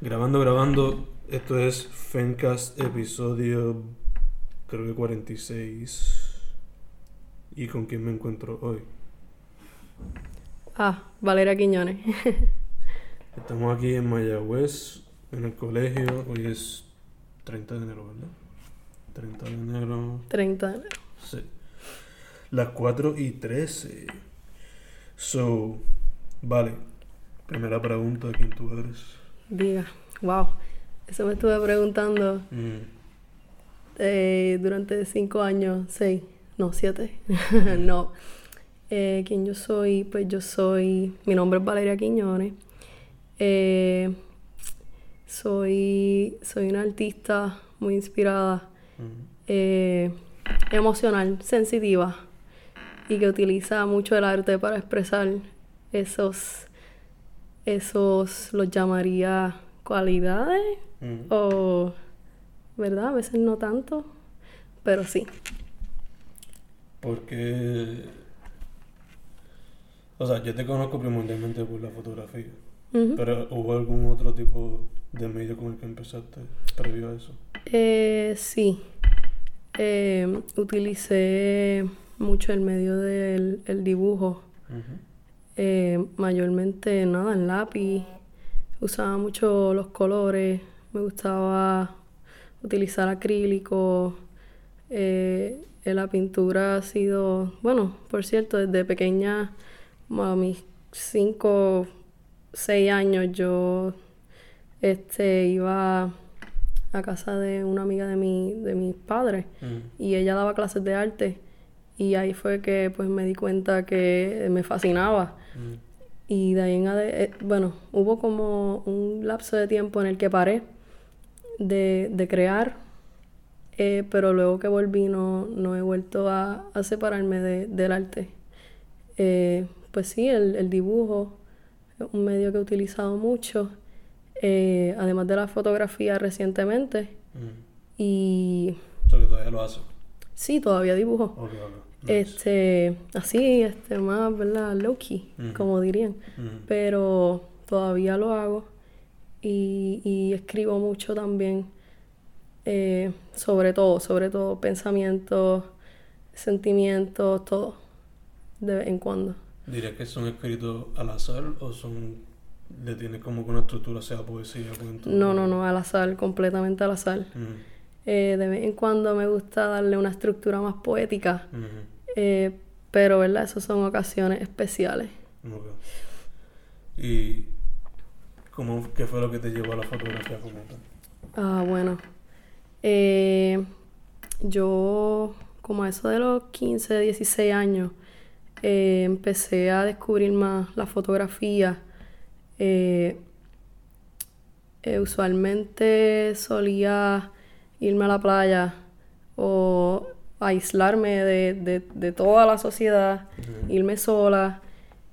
Grabando, grabando. Esto es Fencast episodio creo que 46. ¿Y con quién me encuentro hoy? Ah, Valeria Quiñones. Estamos aquí en Mayagüez, en el colegio. Hoy es 30 de enero, ¿verdad? 30 de enero. 30 de enero. Sí. Las 4 y 13. So, vale. Primera pregunta, ¿quién tú eres? Diga, wow. Eso me estuve preguntando Mm, eh, durante cinco años, seis, no, siete. no. Eh, ¿Quién yo soy? Pues yo soy. Mi nombre es Valeria Quiñones. Eh, soy, soy una artista muy inspirada, mm, eh, emocional, sensitiva y que utiliza mucho el arte para expresar esos, esos, los llamaría cualidades mm. o, ¿verdad? A veces no tanto, pero sí. Porque. O sea, yo te conozco primordialmente por la fotografía. Pero ¿hubo algún otro tipo de medio con el que empezaste previo a eso? Eh, sí. Eh, utilicé mucho el medio del el dibujo. Eh, mayormente nada en lápiz. Usaba mucho los colores. Me gustaba utilizar acrílico. Eh, la pintura ha sido, bueno, por cierto, desde pequeña, a mis 5, 6 años, yo este, iba a casa de una amiga de, mi, de mis padres Mm, y ella daba clases de arte y ahí fue que pues me di cuenta que me fascinaba mm, y de ahí en ade- eh, bueno, hubo como un lapso de tiempo en el que paré de, de crear, eh, pero luego que volví no, no he vuelto a, a separarme de- del arte. Eh, pues sí, el, el dibujo es un medio que he utilizado mucho, eh, además de la fotografía recientemente. mm. Y O sea, que todavía lo haces. sí, todavía dibujo. Ok, ok. Este, así, este, más, ¿verdad? Low key, como dirían. Pero todavía lo hago y, y escribo mucho también. eh, sobre todo, sobre todo pensamientos, sentimientos, todo, de vez en cuando. ¿Dirías que son escritos al azar o son. le tienes como que una estructura, sea poesía, cuento? No, no, no, al azar, completamente al azar. Eh, de vez en cuando me gusta darle una estructura más poética, eh, pero, ¿verdad? Esas son ocasiones especiales. ok. ¿Y cómo, qué fue lo que te llevó a la fotografía como tal? Ah, bueno. Eh, yo, como a eso de los 15, 16 años, eh, empecé a descubrir más la fotografía. Eh, usualmente solía irme a la playa o aislarme de, de- de toda la sociedad, irme sola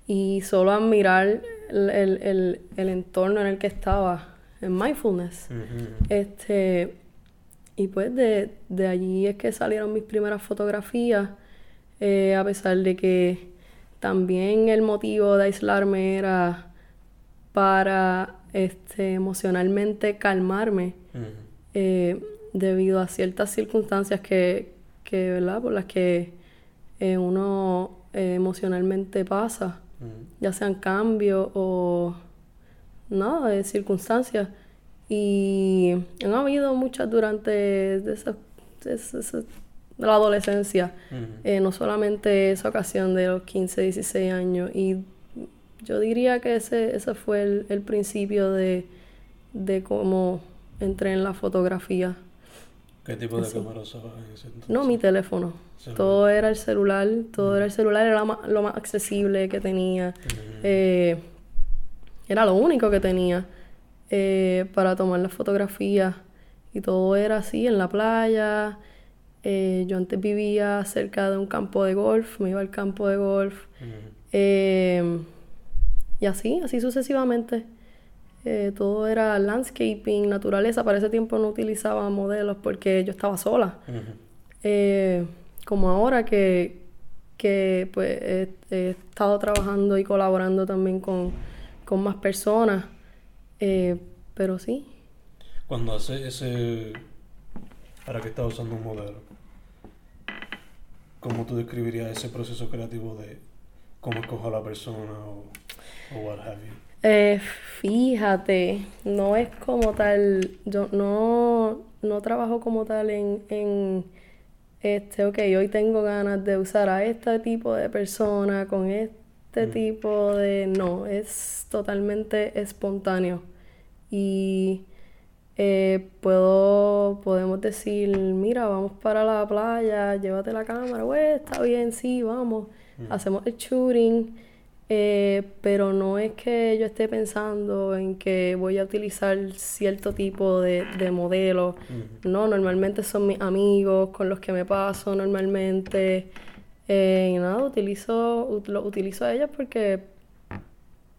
y solo admirar el, el- el- el entorno en el que estaba, en mindfulness. Este, y pues de, de allí es que salieron mis primeras fotografías, eh, a pesar de que también el motivo de aislarme era para este, emocionalmente calmarme eh, debido a ciertas circunstancias que, que ¿verdad? por las que eh, uno eh, emocionalmente pasa ujú. ya sean cambios o nada de circunstancias. Y han habido muchas durante esa- esa- esa- la adolescencia, Ujú. eh, no solamente esa ocasión de los 15, 16 años. Y yo diría que ese, ese fue el, el principio de, de cómo entré en la fotografía. ¿Qué tipo de Así. cámara usabas en ese entonces? No mi teléfono. Celular. Todo era el celular, todo era el celular, era lo más, accesible que tenía. Eh, era lo único que tenía eh, para tomar las fotografías. Y todo era así, en la playa. Eh, yo antes vivía cerca de un campo de golf, me iba al campo de golf. Y así, así sucesivamente. Eh, todo era landscaping, naturaleza. Para ese tiempo no utilizaba modelos porque yo estaba sola. Eh, como ahora que, que pues he, he estado trabajando y colaborando también con, con más personas, Eh, pero sí. Cuando hace ese... Para que estás usando un modelo, ¿cómo tú describirías ese proceso creativo de cómo escojo a la persona o, o what have you? Eh, fíjate, no es como tal, yo no, no trabajo como tal en, en, este, ok, hoy tengo ganas de usar a este tipo de persona con este Mm. tipo de, no, es totalmente espontáneo. Y eh, puedo, podemos decir, mira, vamos para la playa, llévate la cámara, güey, está bien, sí, vamos, Mm. hacemos el shooting. Eh, pero no es que yo esté pensando en que voy a utilizar cierto tipo de, de modelo. No, normalmente son mis amigos con los que me paso normalmente. Eh, y nada, utilizo, ut- lo utilizo a ellos porque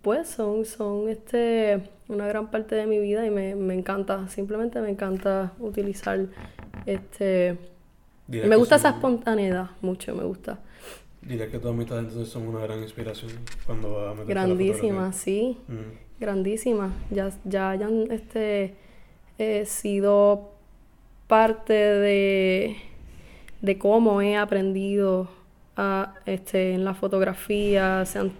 pues son, son este, una gran parte de mi vida y me, me encanta, simplemente me encanta utilizar este... Me gusta esa espontaneidad, mucho me gusta. Diría que todas amistades entonces son una gran inspiración cuando vas a la Grandísima, fotografía. sí. Mm. grandísima. Ya, ya hayan este, eh, sido parte de, de cómo he aprendido a, este, en la fotografía. Sean,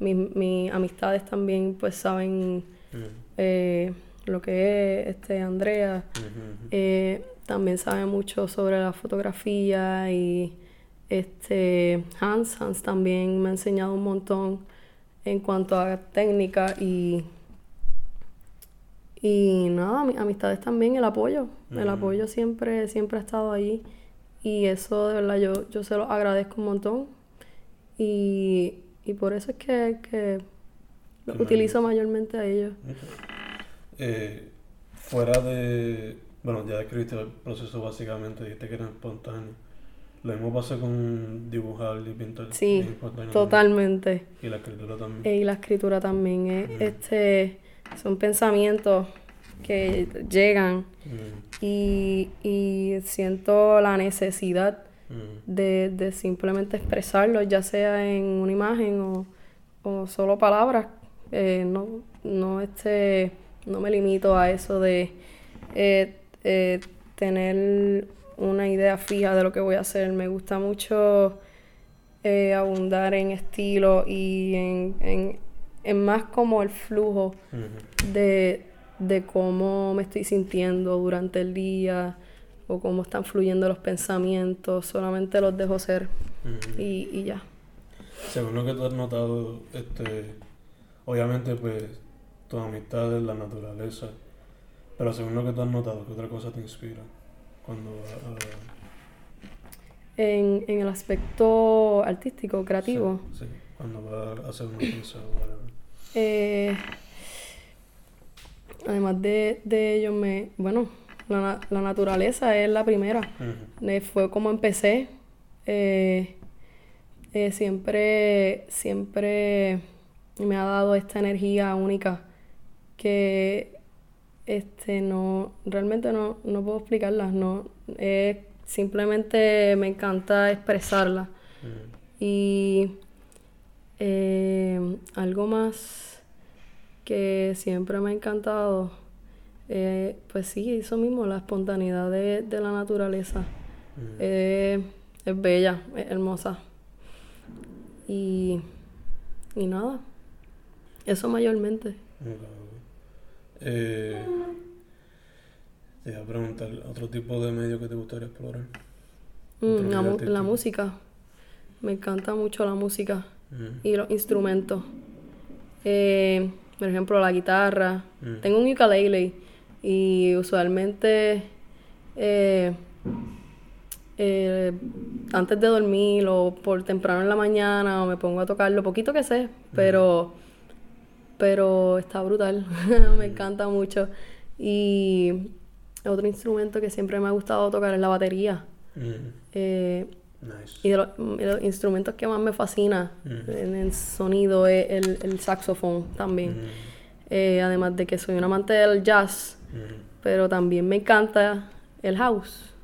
mis, mis amistades también pues saben Mm. eh, lo que es este, Andrea. Eh, también sabe mucho sobre la fotografía y este Hans, Hans también me ha enseñado un montón en cuanto a técnica y y nada, mis amistades también, el apoyo, el apoyo siempre siempre ha estado ahí y eso de verdad yo, yo se lo agradezco un montón y, y por eso es que, que lo utilizo mayormente a ellos. Eh, fuera de. Bueno, ya describiste el proceso básicamente, dijiste que era espontáneo. Lo mismo pasa con dibujar y pintar. Sí, totalmente. Y la escritura también. Eh, Y la escritura también Mm. este, son pensamientos que llegan Mm, y, y siento la necesidad mm, de, de simplemente expresarlos, ya sea en una imagen o, o solo palabras. Eh, no, no, este, no me limito a eso de eh, eh, tener una idea fija de lo que voy a hacer. Me gusta mucho eh, abundar en estilo y en, en, en más como el flujo de, de cómo me estoy sintiendo durante el día o cómo están fluyendo los pensamientos. Solamente los dejo ser y, y ya. Según lo que tú has notado, este, obviamente pues tus amistades, la naturaleza, pero según lo que tú has notado, ¿qué otra cosa te inspira cuando vas En, en el aspecto artístico, creativo. Sí, sí, cuando vas a hacer una pieza o whatever. Eh, además de, de ello, me, bueno, la, la naturaleza es la primera. Eh, fue como empecé. Eh, eh, siempre, siempre me ha dado esta energía única que este no, realmente no, no puedo explicarla. No, Eh, simplemente me encanta expresarla. Ujú. Y eh, algo más que siempre me ha encantado, eh, pues sí, eso mismo, la espontaneidad de, de la naturaleza. Ujú. Eh, es bella, es hermosa. Y, y nada, eso mayormente. Eh, te iba a preguntar, ¿otro tipo de medio que te gustaría explorar? Mm, la, mu- música, me encanta mucho la música Ujú. y los instrumentos. Eh, por ejemplo, la guitarra. Mm. Tengo un ukulele y usualmente eh, eh, antes de dormir o por temprano en la mañana o me pongo a tocar lo poquito que sé, pero, pero está brutal, me encanta mucho. Y otro instrumento que siempre me ha gustado tocar es la batería. Ujú. Eh, Nice. y de los, de los instrumentos que más me fascina en el sonido es el, el saxofón también. Eh, además de que soy un amante del jazz, pero también me encanta el house.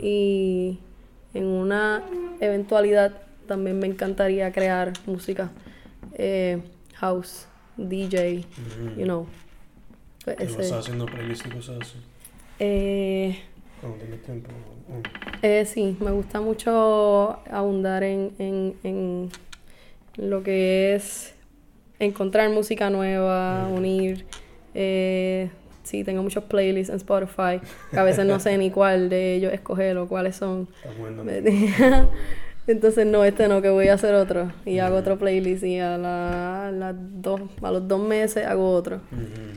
Y en una eventualidad también me encantaría crear música eh, house, DJ, Ujú. you know. Pues ¿Qué vas haciendo playlists y cosas así? eh, Cuando tienes tiempo. Mm. Eh, sí, me gusta mucho abundar en, en, en lo que es encontrar música nueva, Mm. unir. Eh, sí, tengo muchos playlists en Spotify, que a veces no sé ni cuál de ellos escoger o cuáles son. Bueno. Entonces, no, este no, que voy a hacer otro. Y hago otro playlist y a, la- a las dos, a los dos meses hago otro.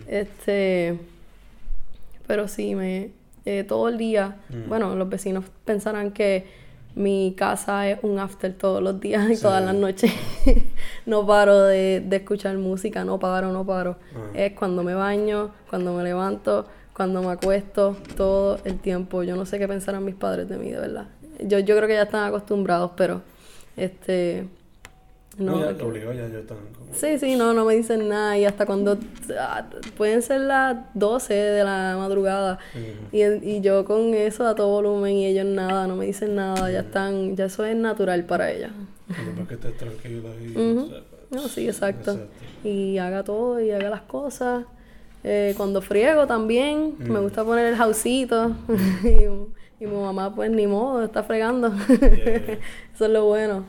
Este, pero sí, me, eh, todo el día, Mm. bueno, los vecinos pensarán que mi casa es un after todos los días y todas las noches. no paro de, de escuchar música, no paro, no paro. Ah. Es cuando me baño, cuando me levanto, cuando me acuesto, todo el tiempo. Yo no sé qué pensarán mis padres de mí, de verdad. Yo, yo creo que ya están acostumbrados, pero este... No, No, ya, obligado, ya, ya están como... Sí, sí, no, no me dicen nada. Y hasta cuando ah, pueden ser las 12 de la madrugada. Y, y yo con eso a todo volumen y ellos nada, no me dicen nada. Ya están, ya eso es natural para ellas. Después que estés tranquila y... Ujú. o sea, No, sí, exacto. Exacto. Y haga todo y haga las cosas. Eh, cuando friego también, me gusta poner el jausito. y, y mi mamá, pues ni modo, está fregando. Yeah. eso es lo bueno.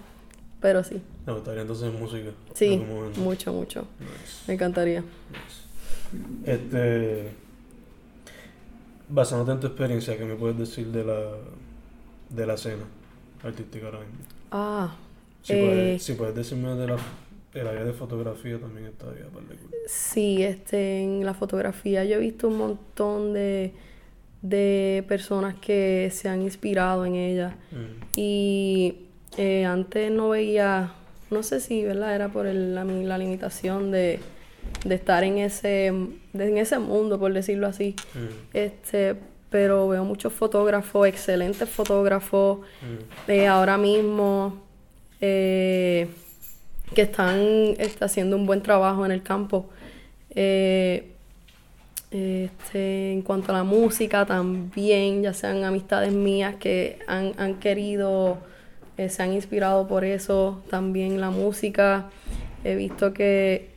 Pero sí, Me gustaría entonces música. sí, en mucho, mucho. Nice, Me encantaría. nice. Este... Basándote en tu experiencia, ¿qué me puedes decir de la, de la escena artística ahora mismo? Ah, Si, Eh, puedes, si puedes decirme de la, el área de fotografía también de cool. Sí, este, en la fotografía yo he visto un montón de, de personas que se han inspirado en ella. Mm, Y eh, antes no veía, no sé si, ¿verdad? Era por el- la, la limitación de, de estar en ese, de- en ese mundo, por decirlo así. mm, Este, pero veo muchos fotógrafos, excelentes fotógrafos, mm, eh, ahora mismo eh, que están este, haciendo un buen trabajo en el campo. Eh, este, en cuanto a la música también, ya sean amistades mías que han, han querido, eh, se han inspirado por eso, también la música. He visto que,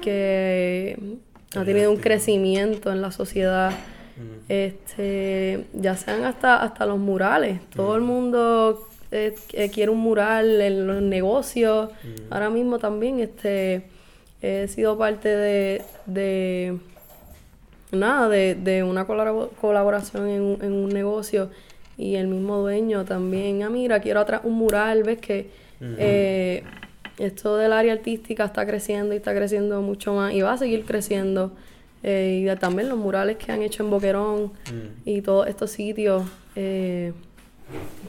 que ha tenido un crecimiento en la sociedad. mm. Este, ya sean hasta, hasta los murales. Todo el mundo eh, eh, quiere un mural en los negocios. Mm. Ahora mismo también este, he sido parte de, de nada, de, de una colabo- colaboración en, un- en un negocio y el mismo dueño también, ah, mira, quiero atrás un mural, ves que eh, esto del área artística está creciendo y está creciendo mucho más y va a seguir creciendo. Eh, y de- también los murales que han hecho en Boquerón Mm. y todos estos sitios eh,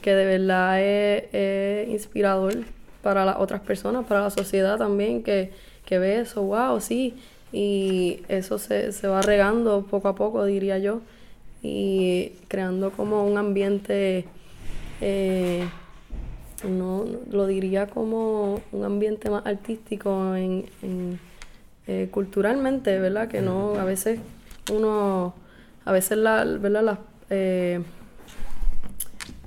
que de verdad es, es inspirador para las otras personas, para la sociedad también, que, que ve eso, wow, sí, y eso se, se va regando poco a poco, diría yo, y creando como un ambiente, eh, no, lo diría como un ambiente más artístico en, eh, culturalmente, ¿verdad? Que no, a veces uno, a veces la, ¿verdad? Las, eh,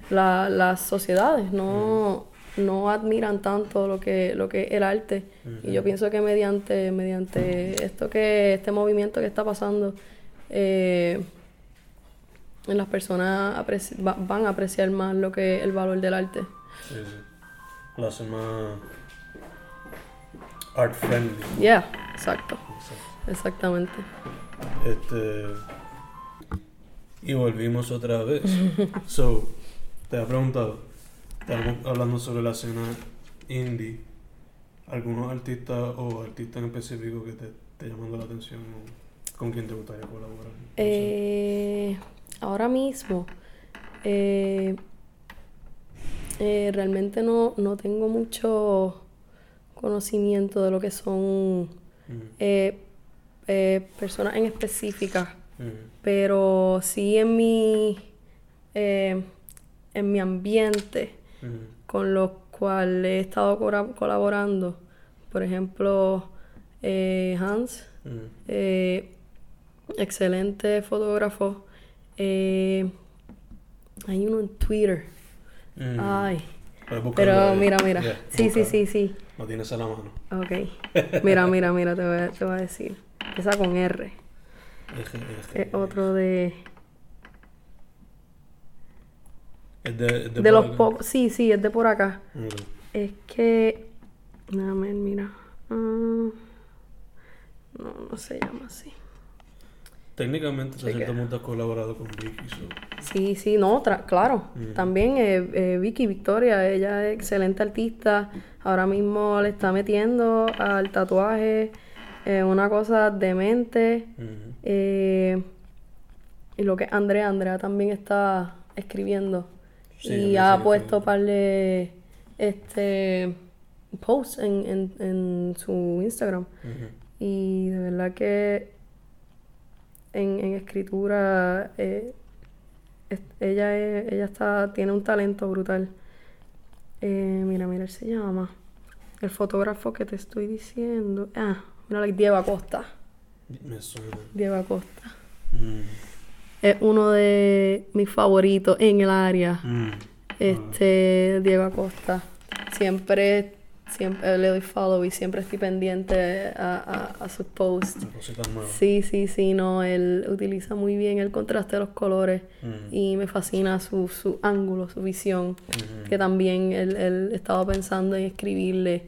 la- las sociedades no, no admiran tanto lo que, lo que es el arte. Y yo pienso que mediante, mediante esto que, este movimiento que está pasando, eh, las personas va- van a apreciar más lo que el valor del arte. Sí, sí. Lo hace más art friendly. Yeah, exacto, Exacto. exactamente. Este. Y volvimos otra vez. so, te he preguntado, hablando sobre la escena indie. ¿Algunos artistas o artistas en específico que te esté llamando la atención o con quien te gustaría colaborar? No. Eh, ahora mismo, eh, eh, realmente no, no tengo mucho conocimiento de lo que son Mm, eh, personas en específicas, mm, pero sí en mi, en mi ambiente con los cuales he estado colaborando. Por ejemplo, eh, Hans, eh, excelente fotógrafo. Eh, hay uno en Twitter. Mm. Ay, pero mira, mira. Yeah, Sí, sí, búscalo. sí, sí. Lo tienes a la mano. Ok. Mira, mira, mira, te voy a, te voy a decir. Empieza con R. Es otro de... Es de, es de, los pocos... Sí, sí, es de por acá. Es que... Déjame, mira. Ah, no, no se llama así. Técnicamente, hasta cierto punto has colaborado con Vicky. so- Sí, sí, no, claro. Mm. También eh, eh, Vicky Victoria, ella es excelente artista. Ahora mismo le está metiendo al tatuaje eh, una cosa demente. Ujú. Eh, y lo que Andrea, Andrea también está escribiendo. Sí, y ha puesto par de este posts en, en, en su Instagram. Y de verdad que en, en escritura eh, es- ella es- ella está, tiene un talento brutal. Eh, mira, mira, él se llama. El fotógrafo que te estoy diciendo. Ah, mira, Diego Acosta. Me suena. Diego Acosta. Mm. Es uno de mis favoritos en el área. Mm. Este, Diego Acosta. Siempre, siempre le doy follow y siempre estoy pendiente a, a- a sus posts. Sí, sí, sí, no, él utiliza muy bien el contraste de los colores Mm. y me fascina su, su ángulo, su visión, Ujú. que también él, él estaba pensando en escribirle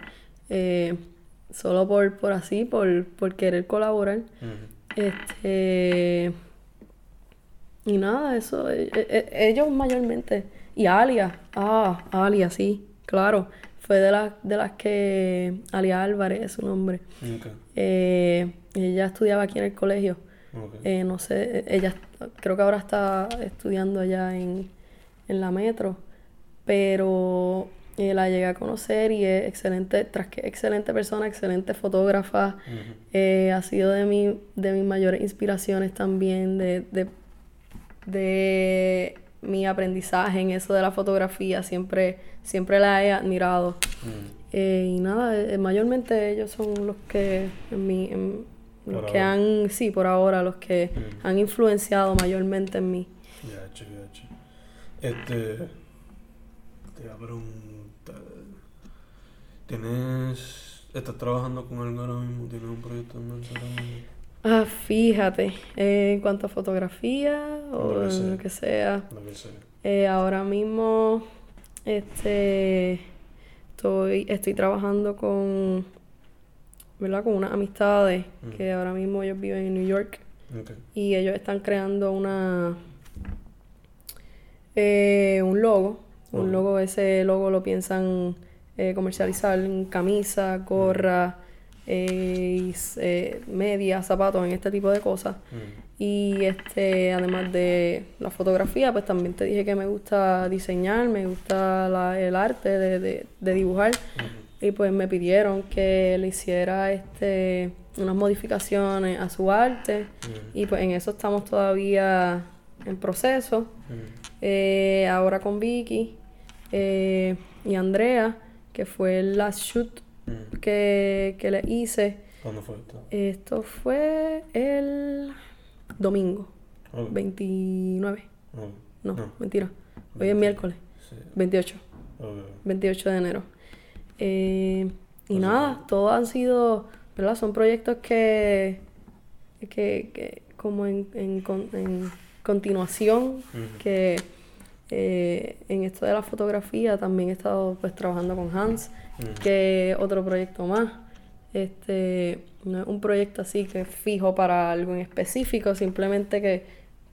eh, solo por, por así, por, por querer colaborar. Ujú. Este. Y nada, eso. e- e- ellos mayormente. Y Alia. Ah, Alia, sí, claro. Fue de las, de las que. Alia Álvarez es su nombre. Eh, ella estudiaba aquí en el colegio. Ok. Eh, no sé, ella creo que ahora está estudiando allá en, en la metro. Pero eh, la llegué a conocer y es excelente, tras que excelente persona, excelente fotógrafa. Eh, ha sido de, mi, de mis mayores inspiraciones también, de, de, de mi aprendizaje en eso de la fotografía. Siempre, siempre la he admirado. Mm. Eh, y nada, eh, mayormente ellos son los que, en mi, en- los Por que ahora. han, sí, por ahora, los que Mm. han influenciado mayormente en mí. Ya, che. Este. Te iba a preguntar. ¿Tienes. ¿Estás trabajando con algo ahora mismo? ¿Tienes un proyecto en mente? Ah, fíjate, eh, en cuanto a fotografía o Lo que sea. lo que sea, Lo que sea. eh, ahora mismo este, estoy, estoy trabajando con, ¿verdad? con unas amistades Mm. que ahora mismo ellos viven en New York y ellos están creando una eh, un logo. Un logo, ese logo lo piensan comercializar en camisa, gorra, eh, eh, medias, zapatos, en este tipo de cosas. Mm. Y este, además de la fotografía, pues también te dije que me gusta diseñar, me gusta la- el arte de, de- de dibujar. Ujú. Y pues me pidieron que le hiciera este unas modificaciones a su arte. Mm. Y pues en eso estamos todavía en proceso. Mm. Eh, ahora con Vicky eh, y Andrea, que fue el last shoot Mm. que, que le hice. ¿Cuándo fue esto? Esto fue el domingo, Ok. 29. Ok. No, No. mentira. Hoy es miércoles, Sí. 28. Ok. 28 de enero. Eh, y nada, todos han sido, ¿verdad? Son proyectos que, que, que como en, en, con- en continuación, que eh, en esto de la fotografía también he estado pues trabajando con Hans, Que otro proyecto más. Este, no es un proyecto así que es fijo para algo en específico, simplemente que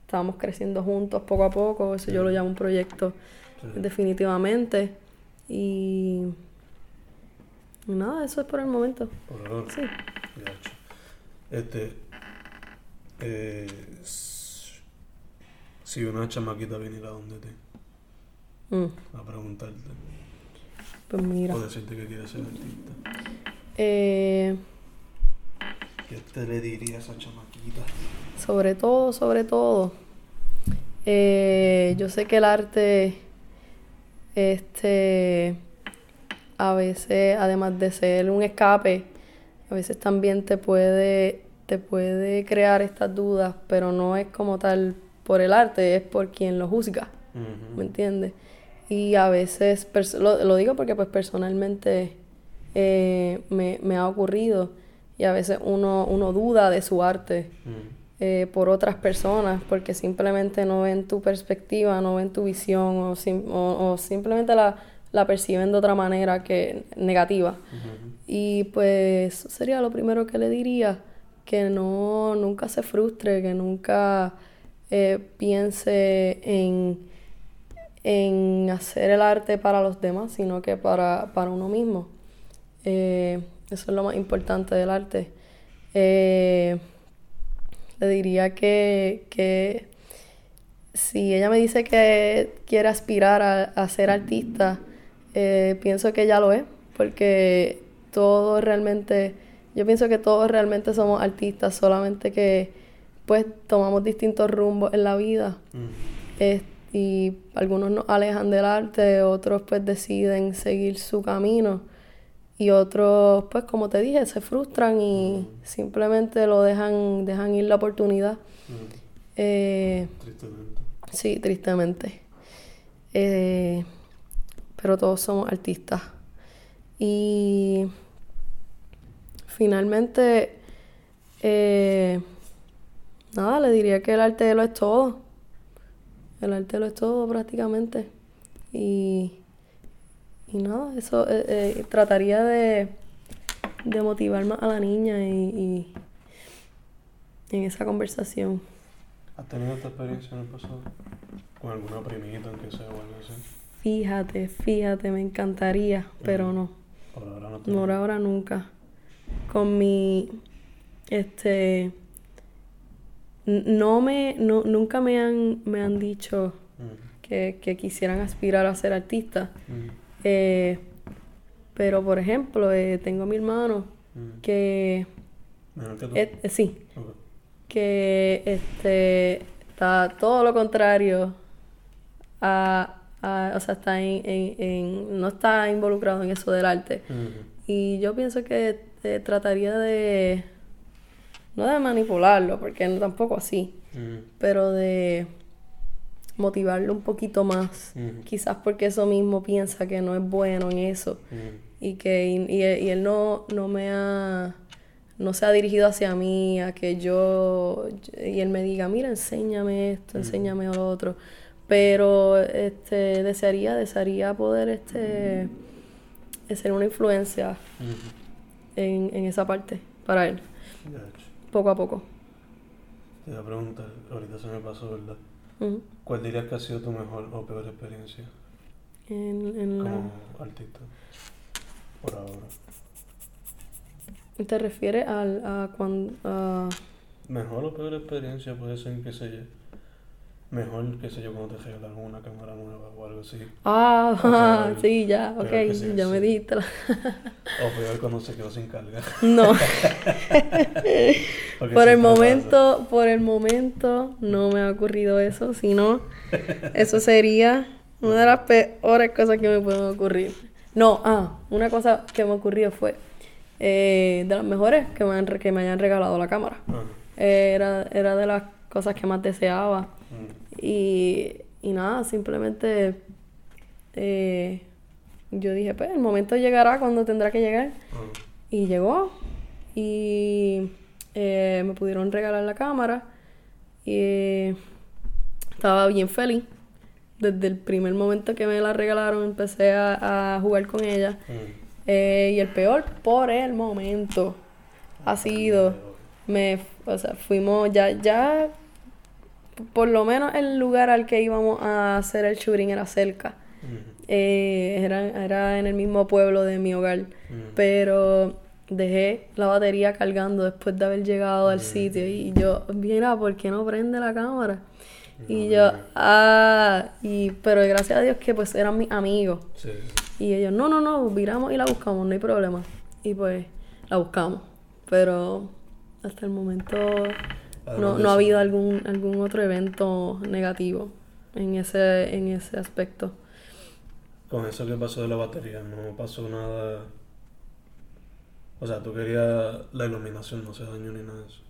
estamos creciendo juntos poco a poco, eso yo lo llamo un proyecto definitivamente. Y, nada, eso es por el momento. Por ahora. Sí. Este. Eh, si una chamaquita viniera donde ti Mm, a preguntarte pues mira. o decirte que quiere ser artista, Eh, ¿qué te le diría a esa chamaquita? sobre todo, sobre todo, eh, yo sé que el arte, este, a veces, además de ser un escape, a veces también te puede, te puede crear estas dudas, pero no es como tal por el arte, es por quien lo juzga. ¿me entiendes? Y a veces, lo, lo digo porque pues personalmente eh, me, me ha ocurrido y a veces uno, uno duda de su arte Mm. eh, por otras personas porque simplemente no ven tu perspectiva, no ven tu visión o, o, simplemente la, la, perciben de otra manera que negativa. Y pues sería lo primero que le diría, que no nunca se frustre, que nunca eh, piense en, en hacer el arte para los demás, sino que para, para uno mismo. Eh, eso es lo más importante del arte. Eh, le diría que, que si ella me dice que quiere aspirar a, ser artista, eh, pienso que ya lo es, porque todo realmente, yo pienso que todos realmente somos artistas, solamente que pues tomamos distintos rumbos en la vida. Y algunos nos alejan del arte, otros pues deciden seguir su camino y otros, pues como te dije, se frustran y simplemente lo dejan, dejan ir la oportunidad. Eh, tristemente. Sí, tristemente. Eh, pero todos somos artistas. Y finalmente, eh, nada, le diría que el arte lo es todo. El arte lo es todo prácticamente. Y y nada, eso eh, eh, trataría de, de motivar más a la niña y, en esa conversación. ¿Has tenido esta experiencia en el pasado? ¿Con alguna primita en que sea o algo así? Fíjate, fíjate, me encantaría, pero no. Por ahora no. Por ahora nunca. Con mi, este, no me, no, nunca me han, me han dicho que, que, quisieran aspirar a ser artista. Eh, pero, por ejemplo, eh, tengo a mi hermano mm. que... Eh, sí. Que este, está todo lo contrario a, o sea, está en, no está involucrado en eso del arte. Y yo pienso que trataría de, no de manipularlo, porque no tampoco así, pero de motivarlo un poquito más. Quizás porque eso mismo piensa que no es bueno en eso. Y que y, él no, no me ha no se ha dirigido hacia mí, a que yo, y él me diga, mira, enséñame esto, enséñame lo otro. Pero este, desearía, desearía poder este, ser una influencia en, en, esa parte para él. Poco a poco. Te voy a preguntar, ahorita se me pasó, ¿verdad? ¿Cuál dirías que ha sido tu mejor o peor experiencia en, como artista por ahora? ¿Te refieres al, a cuando... Mejor o peor experiencia puede ser, que sé yo, mejor, qué sé yo, cuando te regalan una cámara nueva o algo así. Ah, sí, ya, ok, ya me dijiste. La... o peor cuando se quedó sin carga. No. por el momento, por el momento no me ha ocurrido eso, sino eso sería una de las peores cosas que me pueden ocurrir. No, ah, una cosa que me ocurrió fue eh, de las mejores que me, que me hayan regalado la cámara. Eh, era, era de las cosas que más deseaba y, nada, simplemente eh, yo dije, pues el momento llegará cuando tendrá que llegar. Y llegó. Y eh, me pudieron regalar la cámara. Y estaba bien feliz. Desde el primer momento que me la regalaron empecé a, jugar con ella. Eh, y el peor por el momento ha sido, me, o sea, fuimos ya, ya por lo menos el lugar al que íbamos a hacer el shooting era cerca. Eh, era, era, en el mismo pueblo de mi hogar. Pero dejé la batería cargando después de haber llegado al sitio. Y yo, mira, ¿por qué no prende la cámara? Y yo, ah, y, pero gracias a Dios que pues eran mis amigos. Y ellos, no, no, no, viramos y la buscamos, no hay problema. Y pues la buscamos. Pero hasta el momento no, no ha habido algún, algún otro evento negativo en ese, en ese aspecto. Con eso que pasó de la batería, no pasó nada. O sea, tú querías la iluminación, no se dañó ni nada de eso.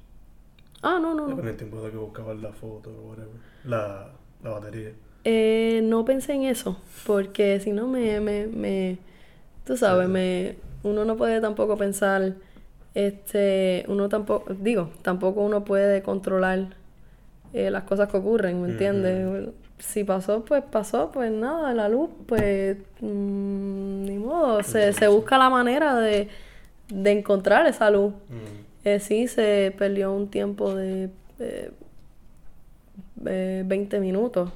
Ah, no, no. En el tiempo de que buscabas la foto o whatever, la, la batería. Eh, no pensé en eso, porque si no me, me, me tú sabes, me, uno no puede tampoco pensar este, uno tampoco, digo, tampoco uno puede controlar eh, las cosas que ocurren, ¿me entiendes? Si pasó, pues pasó, pues nada, la luz, pues mm, ni modo, se, se, busca la manera de, de encontrar esa luz. Eh, sí, se perdió un tiempo de 20 minutos,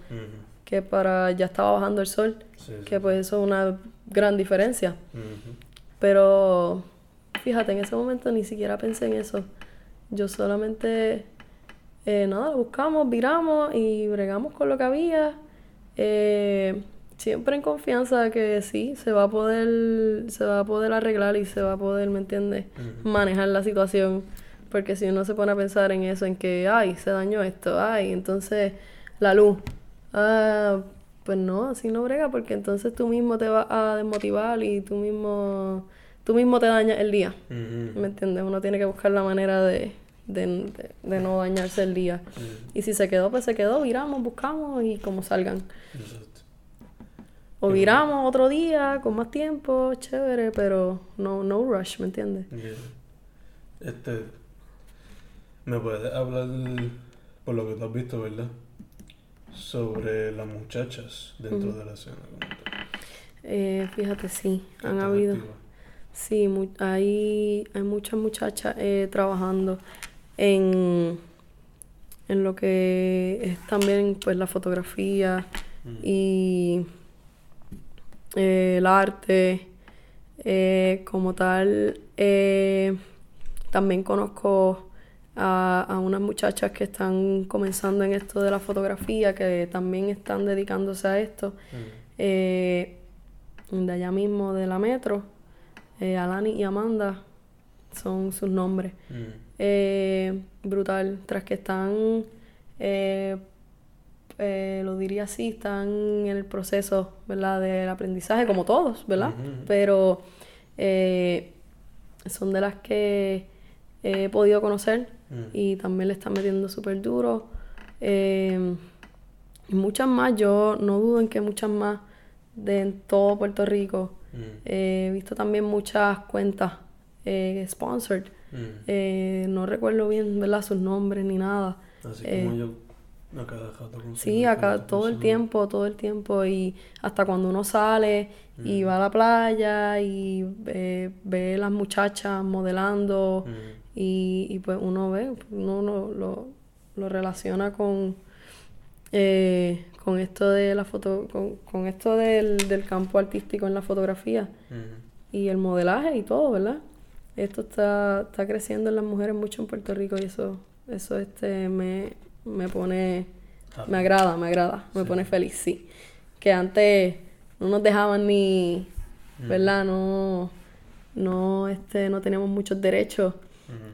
que para ya estaba bajando el sol, que pues eso es una gran diferencia. Pero fíjate, en ese momento ni siquiera pensé en eso. Yo solamente, eh, nada, buscamos, viramos y bregamos con lo que había. Eh, siempre en confianza de que sí, se va a poder, se va a poder arreglar y se va a poder, ¿me entiendes? Manejar la situación. Porque si uno se pone a pensar en eso, en que, ay, se dañó esto, ay, entonces la luz. Ah, pues no, así no brega, porque entonces tú mismo te vas a desmotivar y tú mismo, tú mismo te dañas el día. ¿Me entiendes? Uno tiene que buscar la manera de, de, de, no dañarse el día. Y si se quedó, pues se quedó, viramos, buscamos y como salgan. Exacto. O viramos otro día con más tiempo, chévere, pero no, no rush, ¿me entiendes? Este, ¿me puedes hablar por lo que tú has visto, verdad? Sobre las muchachas dentro de la escena. Eh, fíjate, sí, han habido. Sí, hay, hay muchas muchachas eh, trabajando en, en lo que es también pues la fotografía y eh, el arte eh, como tal. También conozco a, unas muchachas que están comenzando en esto de la fotografía, que también están dedicándose a esto. de allá mismo de la metro, Alani y Amanda son sus nombres. brutal, tras que están eh, lo diría así, están en el proceso, ¿verdad? Del aprendizaje, como todos, ¿verdad? Pero eh, son de las que he podido conocer y también le están metiendo súper duro. Eh, y muchas más, yo no dudo en que muchas más de todo Puerto Rico. He visto también muchas cuentas sponsored. no recuerdo bien, ¿verdad? Sus nombres ni nada. Así como yo Sí, acá todo el tiempo, todo el tiempo. Y hasta cuando uno sale y va a la playa y ve las muchachas modelando y, pues uno ve, uno lo, lo, relaciona con, eh, con esto de la foto, con, esto del, campo artístico en la fotografía y el modelaje y todo, ¿verdad? Esto está, está creciendo en las mujeres mucho en Puerto Rico y eso, eso este me me pone, me agrada, me agrada, me pone feliz, sí. Que antes no nos dejaban ni, ¿verdad? No, no, este, no teníamos muchos derechos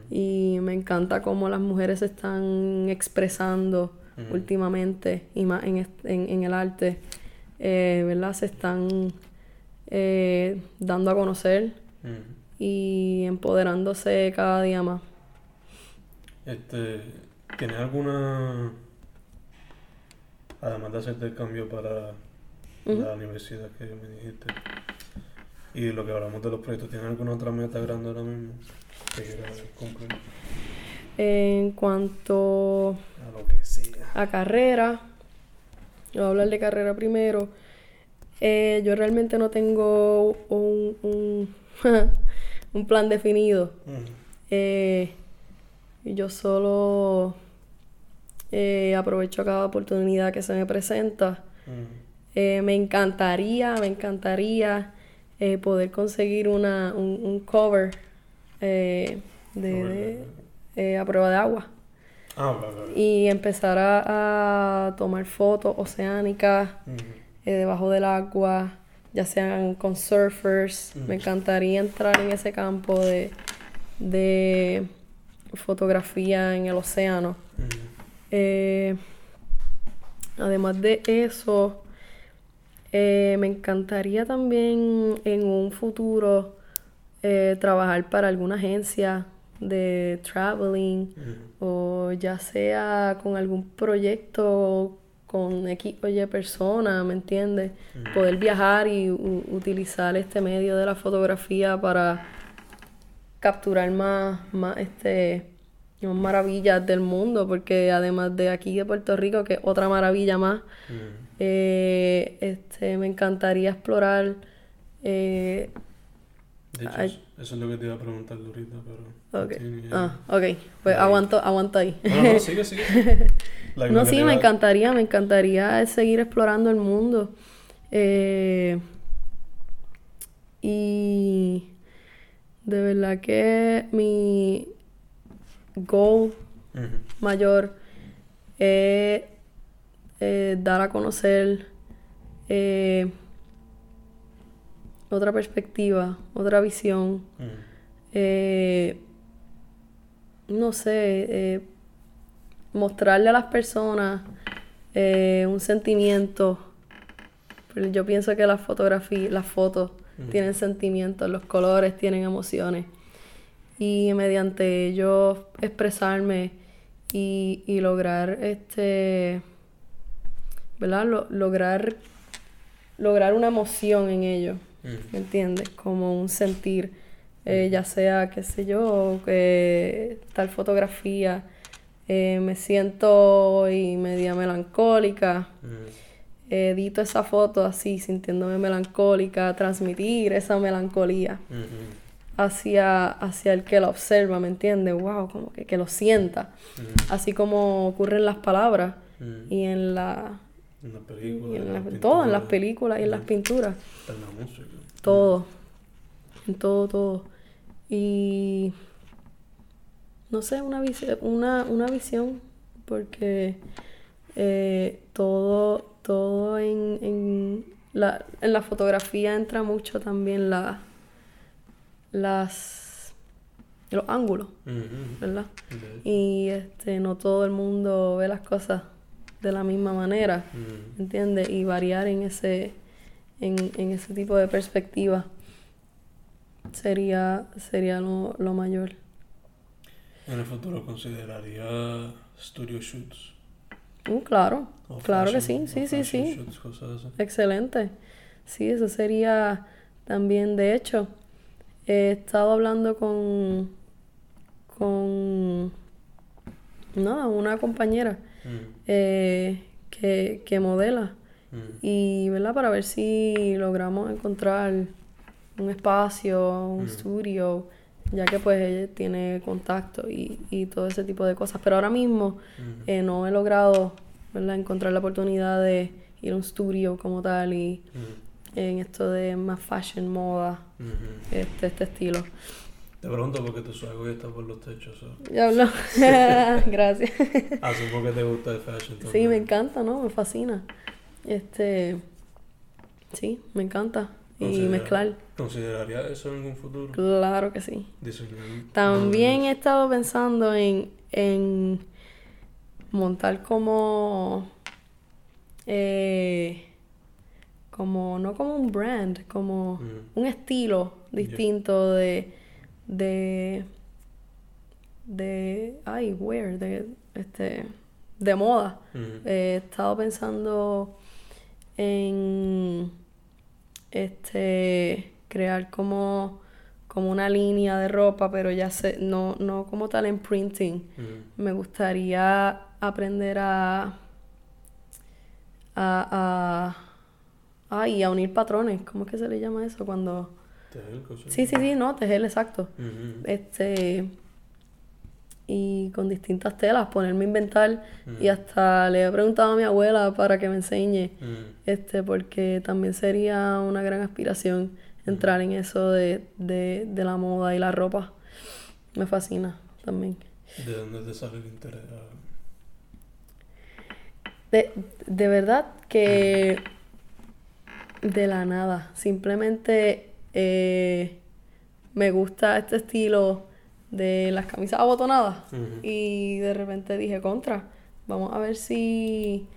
y me encanta cómo las mujeres se están expresando últimamente y más en, en, el arte, eh, ¿verdad? Se están eh, dando a conocer y empoderándose cada día más. Este, ¿Tienes alguna, además de hacerte el cambio para la universidad que me dijiste, y lo que hablamos de los proyectos, ¿tienes alguna otra meta grande ahora mismo que quieras cumplir? En cuanto a, lo que sea. A carrera, voy a hablar de carrera primero. Eh, yo realmente no tengo un, un, un plan definido. eh, yo solo eh, aprovecho cada oportunidad que se me presenta. Me encantaría, me encantaría poder conseguir una, un, cover de, a prueba de agua. Ah, y empezar a, tomar fotos oceánicas debajo del agua, ya sean con surfers. Me encantaría entrar en ese campo de, de fotografía en el océano. Eh, además de eso, eh, me encantaría también en un futuro eh, trabajar para alguna agencia de traveling o ya sea con algún proyecto con equipo de personas, ¿me entiendes? Poder viajar y utilizar este medio de la fotografía para capturar más, más este más maravillas del mundo, porque además de aquí de Puerto Rico, que es otra maravilla más, eh, este, me encantaría explorar. Eh, de hecho, eso es lo que te iba a preguntar ahorita, pero. Ok. Ah, ok. Pues aguanto, aguanto ahí. No, no, sigue, sigue. Like, No, sí, me encantaría, me encantaría seguir explorando el mundo. Eh, y de verdad que mi goal mayor es eh, dar a conocer eh, otra perspectiva, otra visión. No sé, eh, mostrarle a las personas eh, un sentimiento. Pero yo pienso que las fotografías, las fotos tienen sentimientos, los colores tienen emociones. Y mediante ellos expresarme y, y lograr este, ¿verdad? Lo- lograr, lograr una emoción en ellos. Ujú. ¿me entiendes? Como un sentir, eh, ya sea, qué sé yo, que tal fotografía, eh, me siento hoy media melancólica, Ujú. edito esa foto así, sintiéndome melancólica, transmitir esa melancolía hacia, hacia el que la observa, ¿me entiendes? Wow, como que, que lo sienta, así como ocurre en las palabras y en la... En las películas. y en en las- las todo, en las películas y en las pinturas. en la música. Todo. En todo, todo. Y no sé, una, visi- una, una visión, porque eh, todo, todo en, en, la, en la fotografía entra mucho también la, las, los ángulos. ¿verdad? Y este, no todo el mundo ve las cosas de la misma manera. Ujú. ¿entiendes? Y variar en ese, en, en ese tipo de perspectiva sería, sería lo, lo mayor. En el futuro consideraría studio shoots. Uh, claro, o claro que sí, sí, sí, sí. shoots, cosas así. Excelente. Sí, eso sería también, de hecho, he estado hablando con, con, nada, una compañera Ujú. eh, que, que modela. Ujú. Y, ¿verdad? Para ver si logramos encontrar un espacio, un Mm. estudio, ya que pues ella tiene contacto y, y todo ese tipo de cosas. Pero ahora mismo Ujú. eh, no he logrado, ¿verdad? Encontrar la oportunidad de ir a un estudio como tal y Ujú. en esto de más fashion, moda, Ujú. este, este estilo. Te pregunto porque tu suegro está por los techos. Ya hablo. Gracias. Asumo que te gusta el fashion Sí, también. me encanta, ¿no? Me fascina. Este, sí, me encanta. Y mezclar. ¿Consideraría eso en algún futuro? Claro que sí. También he estado pensando en, en montar como, eh, como, no como un brand, como Mm. un estilo distinto de, de, de, ay, wear, de, este, de moda. Ujú. Eh, he estado pensando en este crear como, como una línea de ropa, pero ya sé, no, no como tal en printing. Me gustaría aprender a a, a ay, a unir patrones. ¿Cómo es que se le llama eso? Cuando Tejer sí, sí, sí, no, tejer, exacto. Este y con distintas telas, ponerme a inventar y Ujú. hasta le he preguntado a mi abuela para que me enseñe, Ujú. este, porque también sería una gran aspiración entrar en eso de, de, de la moda y la ropa. Me fascina también. ¿De dónde te sale el interés? De, de verdad que de la nada. Simplemente eh, me gusta este estilo de las camisas abotonadas. Y de repente dije, contra, vamos a ver si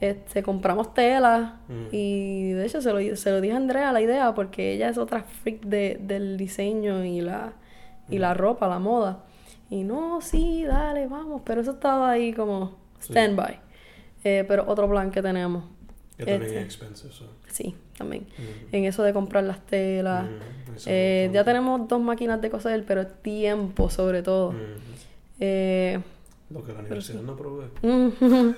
este, compramos tela. Y de hecho se lo, se lo dije a Andrea la idea porque ella es otra freak de, del diseño y la, y la ropa, la moda. Y no, sí, dale, vamos. Pero eso estaba ahí como Sí. stand-by. Eh, pero otro plan que tenemos Que también Este. es expensive, so. Sí, también. En eso de comprar las telas. Eh, es ya tenemos dos máquinas de coser, pero tiempo sobre todo. Ujú. Eh, Lo que la universidad no provee.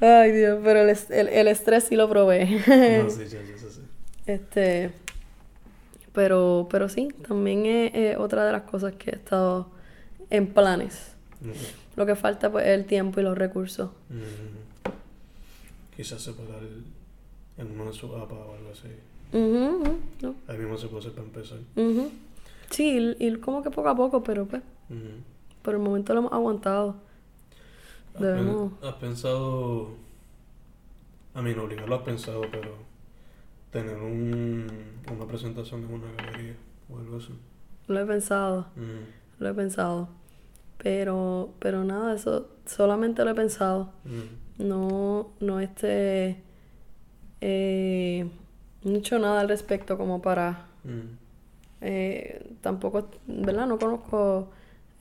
Ay, Dios, pero el, es- el, el estrés sí lo probé. No, sí, ya, ya, eso sí. Este, pero, pero sí, también es, es otra de las cosas que he estado en planes. Lo que falta pues es el tiempo y los recursos. Quizás separar en una de sus apps o algo así. Ahí mismo se puede hacer para empezar. ujú. Sí, ir, como que poco a poco, pero pues por el momento lo hemos aguantado. ¿Has, Debemos- pen- has pensado, a mí no obligarlo has pensado, pero tener un, una presentación en una galería o algo así? Lo he pensado, lo he pensado. Pero, pero nada, eso solamente lo he pensado. No, no este, eh, no he hecho nada al respecto como para, Ujú. eh, tampoco, ¿verdad? No conozco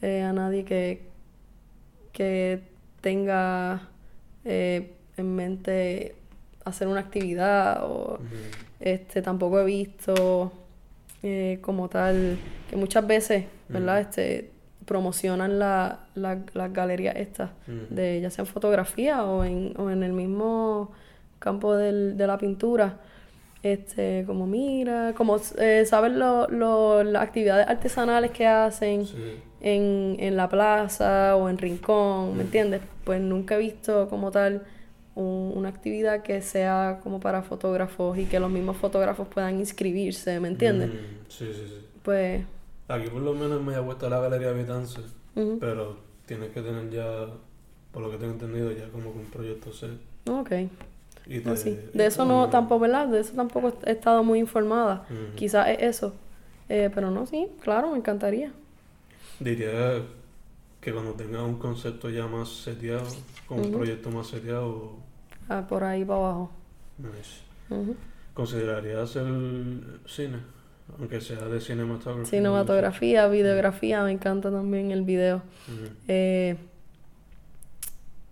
eh, a nadie que, que tenga eh, en mente hacer una actividad o Ujú. este tampoco he visto eh, como tal que muchas veces, ¿verdad? Ujú. Este promocionan la, la- las galerías estas Ujú. de ya sea en fotografía o en, o en el mismo campo del- de la pintura. Este, como mira, como eh, saben lo- lo- las actividades artesanales que hacen Sí. en, en la plaza o en Rincón, Mm. ¿me entiendes? Pues nunca he visto como tal un- una actividad que sea como para fotógrafos y que los mismos fotógrafos puedan inscribirse, ¿me entiendes? Sí, sí, sí. Pues, Aquí por lo menos me ha puesto la galería Vitance, ujú, pero tienes que tener ya, por lo que tengo entendido, ya como que un proyecto set. ok. Y No, te- sí. De eso no, tampoco, ¿verdad? De eso tampoco he estado muy informada. Quizás es eso. Eh, pero no, sí, claro, me encantaría. Diría que cuando tengas un concepto ya más seteado, con un proyecto más seteado, Ah, por ahí para abajo. nice. Ujú. ¿Considerarías hacer cine? Aunque sea de cinematography. Cinematografía, videografía, me encanta también el video. Eh,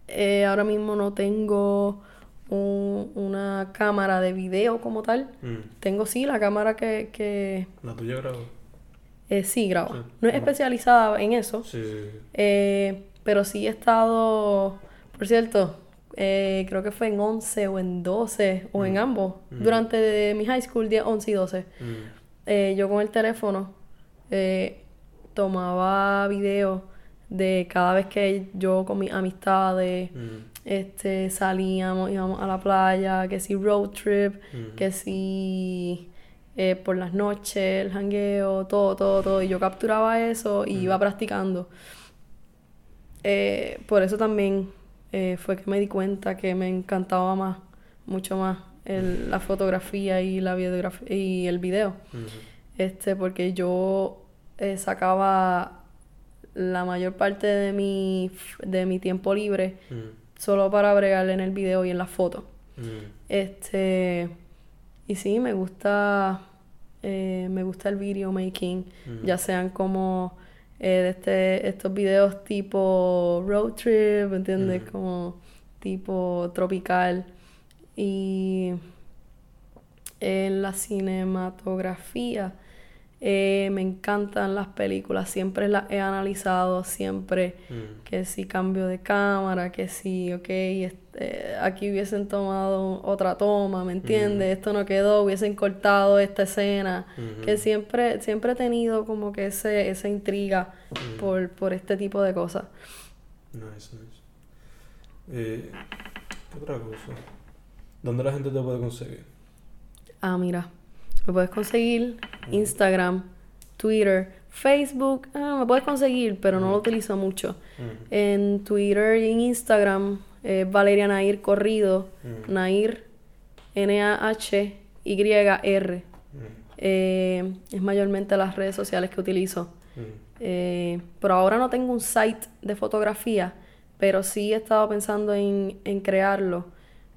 eh, ahora mismo no tengo un- una cámara de video como tal. Mm. Tengo sí la cámara que, que ¿La tuya graba? eh, sí graba. Sí. No es especializada en eso, Sí, eh, pero sí he estado, por cierto, eh, creo que fue en 11 o en 12 o en Mm. ambos, Mm. durante mi high school, 10, 11 y 12. Mm. Eh, yo con el teléfono eh, tomaba videos de cada vez que yo con mis amistades este, salíamos, íbamos a la playa, que si road trip, que si eh, por las noches, el jangueo, todo, todo, todo. Y yo capturaba eso y iba practicando. Eh, por eso también eh, fue que me di cuenta que me encantaba más, mucho más, el- la fotografía y la videografía y el video. Este, porque yo eh, sacaba la mayor parte de mi, de mi tiempo libre solo para bregar en el video y en la foto. Mm. Este, y sí, me gusta, eh, me gusta el video making, ya sean como eh, de este, estos videos tipo road trip, ¿entiendes? Como tipo tropical. Y en la cinematografía eh, me encantan las películas, siempre las he analizado, siempre Mm. que si cambio de cámara, que si, ok, este, aquí hubiesen tomado otra toma, ¿me entiendes? Esto no quedó, hubiesen cortado esta escena, Ujú. que siempre, siempre he tenido como que ese, esa intriga Mm. por, por este tipo de cosas. Nice, nice. Eh, ¿Qué otra cosa? ¿Dónde la gente te puede conseguir? Ah, mira, me puedes conseguir Instagram, Twitter, Facebook, ah, me puedes conseguir, pero no lo utilizo mucho. Mm. En Twitter y en Instagram, eh, Valeria Nair Corrido, Mm. Nair, N-A-H-Y-R. Mm. Eh, es mayormente las redes sociales que utilizo. Eh, por ahora no tengo un site de fotografía, pero sí he estado pensando en, en crearlo.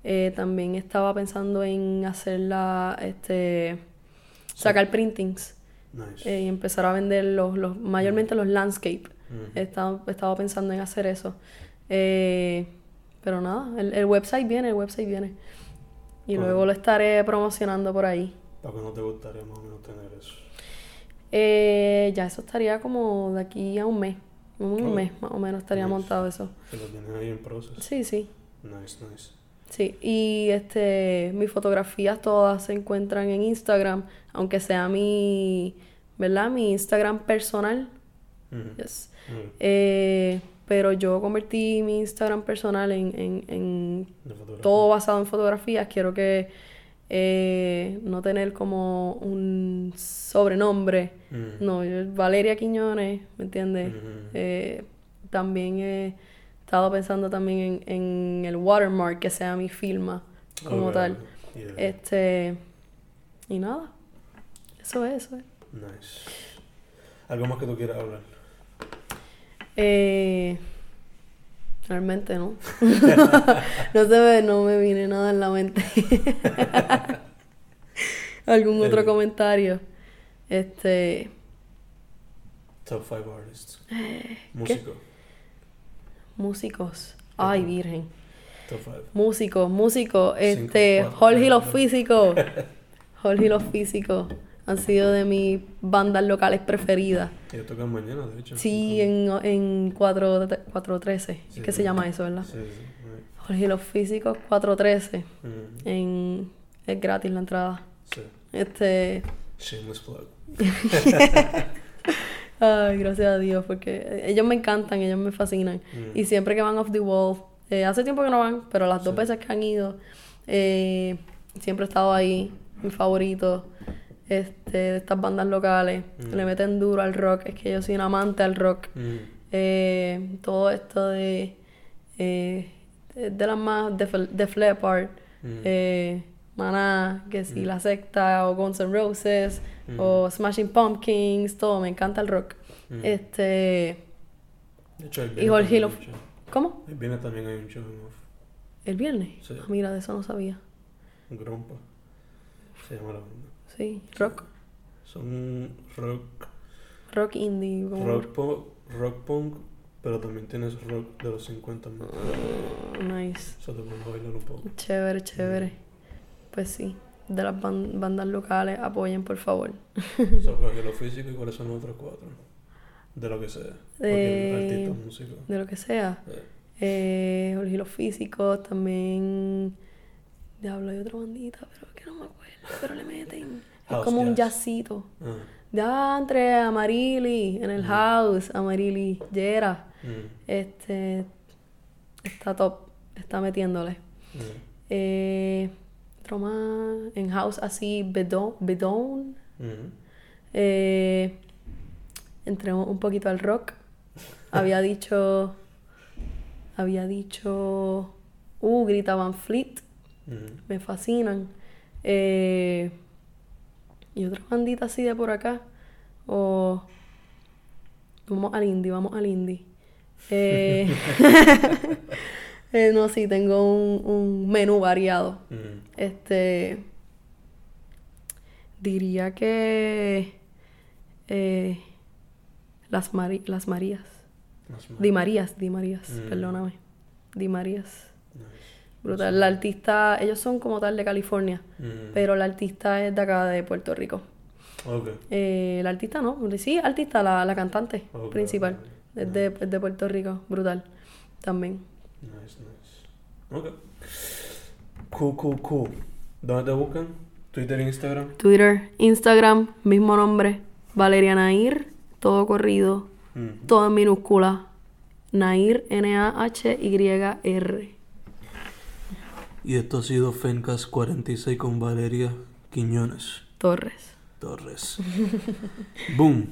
Eh, también estaba pensando en hacerla, este, sacar printings Nice. eh, y empezar a vender los, los mayormente los landscape. Mm. He estado pensando en hacer eso. Eh, pero nada, el, el website viene, el website viene. Y Bueno. luego lo estaré promocionando por ahí. ¿Para que no te gustaría más o menos tener eso? Eh, ya eso estaría como de aquí a un mes. Un mes más o menos estaría Nice. montado eso. Que lo tienes ahí en proceso. Sí, sí. Nice, nice. Sí, y este, mis fotografías todas se encuentran en Instagram, aunque sea mi, ¿verdad? Mi Instagram personal. Yes. Eh, pero yo convertí mi Instagram personal en, en, en todo basado en fotografías. Quiero que eh, no tener como un sobrenombre. No, yo Valeria Quiñones, ¿me entiendes? Eh, también he estado pensando también en, en el watermark, que sea mi firma como tal. Yeah. Este, y nada, eso es, eso es. Nice. ¿Algo más que tú quieras hablar? Eh, realmente no. no se ve, no me viene nada en la mente. ¿Algún otro Eh. comentario? Este, Top 5 artists. Eh, Músico. Músicos. Ay, virgen. Top 5. Músicos, músicos. Cinco, Este, cuatro, Jorge y los físicos. Jorge y los físicos han sido de mis bandas locales preferidas. Ellos tocan mañana, de hecho. Sí, en, en 4, 413. Sí, es que sí. se llama eso, ¿verdad? Sí, sí. Jorge y los físicos 413. Ujú. En, es gratis la entrada. Sí. Este. Shameless plug. Ay, gracias a Dios, porque ellos me encantan, ellos me fascinan. Mm. Y siempre que van off the wall, eh, hace tiempo que no van, pero las dos Sí. veces que han ido, eh, siempre he estado ahí, mi favorito. Este, de estas bandas locales, Mm. le meten duro al rock, es que yo soy un amante al rock. Mm. Eh, todo esto de, eh, de las más, de, de Mm. eh, Maná, que si La Secta, o Guns N' Roses, Mm. o Smashing Pumpkins, todo, me encanta el rock. Mm. Este, De hecho, el y Jorge. ¿cómo? El viernes también hay un show en off. ¿El viernes? Sí. Ah, mira, de eso no sabía. Grompa. Se llama la banda. Sí, rock, Son rock, rock indie, como rock, po- rock punk, pero también tienes rock de los 50 más. Ah, nice. Eso te puedes bailar un poco. Chévere, chévere. Pues sí, de las ban- bandas locales, apoyen por favor. So, Jorge, lo físico y cuáles son los otros cuatro. De lo que sea. Eh, artista, músico. De lo que sea. Eh, Eh, Jorge los físicos, también. Diablo, hay otra bandita, pero que no me acuerdo. Pero le meten. Es como un jazz. jazzito. ah, Ya entre Amarili en el house, Amarili Yera. mm, Este. Está top, está metiéndole. Otro más. En house así, Bedon. Bedon. mm. Eh, entré un poquito al rock. Había dicho. Había dicho. Uh, Grita Van Fleet. Me fascinan. Eh, y otra bandita así de por acá. O. Vamos al indie, vamos al indie. Eh, eh, no, sí, tengo un, un menú variado. Mm. Este. Diría que. eh, las, Mari- las Marías. Di. Marías, Di Marías, Mm. perdóname. Di Marías. Nice. Brutal. La artista, ellos son como tal de California, Mm. pero la artista es de acá de Puerto Rico. Ok. Eh, la artista no, sí, artista, la, la cantante principal. Es de, es de Puerto Rico, brutal. También. Nice, nice. Ok. Cool, cool, cool. ¿Dónde te buscan? Twitter Instagram. Twitter, Instagram, mismo nombre. Valeria Nair, todo corrido, Mm. todo en minúscula. Nair, N-A-H-Y-R. Y esto ha sido Fencas 46 con Valeria Quiñones Torres. Torres. Boom.